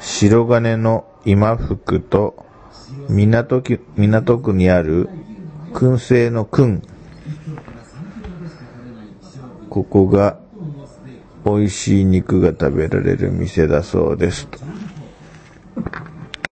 白金の今福と港区港区にある燻製の燻。ここが美味しい肉が食べられる店だそうです。